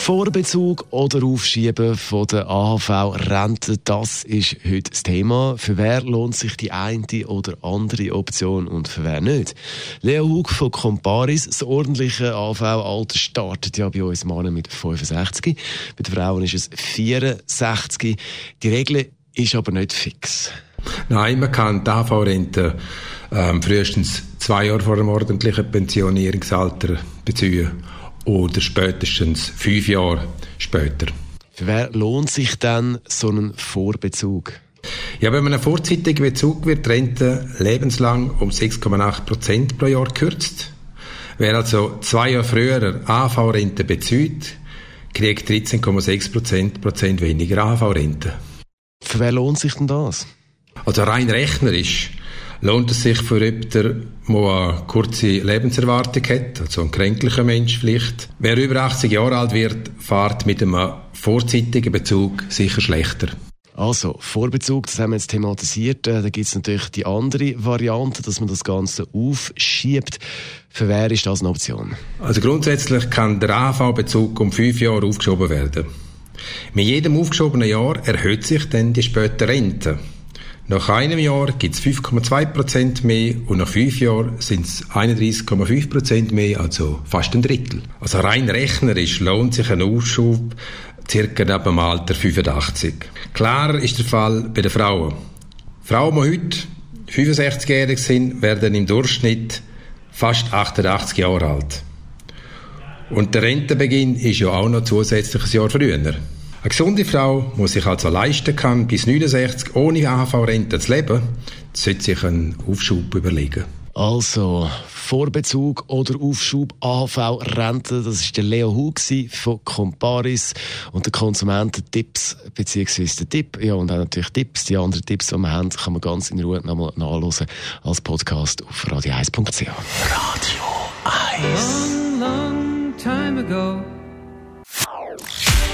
Vorbezug oder Aufschieben von der AHV-Rente, das ist heute das Thema. Für wer lohnt sich die eine oder andere Option und für wer nicht? Leo Hug von Comparis, das ordentliche AHV-Alter startet ja bei uns Männern mit 65. Bei den Frauen ist es 64. Die Regel ist aber nicht fix. Nein, man kann die AHV-Rente ähm, frühestens zwei Jahre vor dem ordentlichen Pensionierungsalter beziehen oder spätestens fünf Jahre später. Für wer lohnt sich dann so ein Vorbezug? Ja, wenn man einen vorzeitigen Bezug wird, die Rente lebenslang um 6,8 Prozent pro Jahr kürzt. Wer also zwei Jahre früher AV-Rente bezieht, kriegt 13,6 Prozent weniger AV-Rente. Für wer lohnt sich denn das? Also rein rechnerisch lohnt es sich für jemanden, der eine kurze Lebenserwartung hat, also ein kränklicher Mensch vielleicht. Wer über 80 Jahre alt wird, fährt mit einem vorzeitigen Bezug sicher schlechter. Also, Vorbezug, das haben wir jetzt thematisiert. Äh, da gibt es natürlich die andere Variante, dass man das Ganze aufschiebt. Für wer ist das eine Option? Also grundsätzlich kann der AV-Bezug um fünf Jahre aufgeschoben werden. Mit jedem aufgeschobenen Jahr erhöht sich dann die späte Rente. Nach einem Jahr gibt es 5,2% mehr und nach fünf Jahren sind es 31,5% mehr, also fast ein Drittel. Also rein rechnerisch lohnt sich ein Aufschub circa neben dem Alter 85. Klar ist der Fall bei den Frauen. Frauen, die heute 65-jährig sind, werden im Durchschnitt fast 88 Jahre alt. Und der Rentenbeginn ist ja auch noch zusätzlich ein Jahr früher. Eine gesunde Frau, die sich also leisten kann, bis 69 ohne AHV-Rente zu leben, sollte sich einen Aufschub überlegen. Also, Vorbezug oder Aufschub AHV-Rente, das ist der Leo Hu von Comparis und der Konsumententipps, beziehungsweise der Tipp, ja, und auch natürlich Tipps, die anderen Tipps, die wir haben, kann man ganz in Ruhe nochmal nachlesen als Podcast auf radio1.ch. Radio 1 long, long time ago.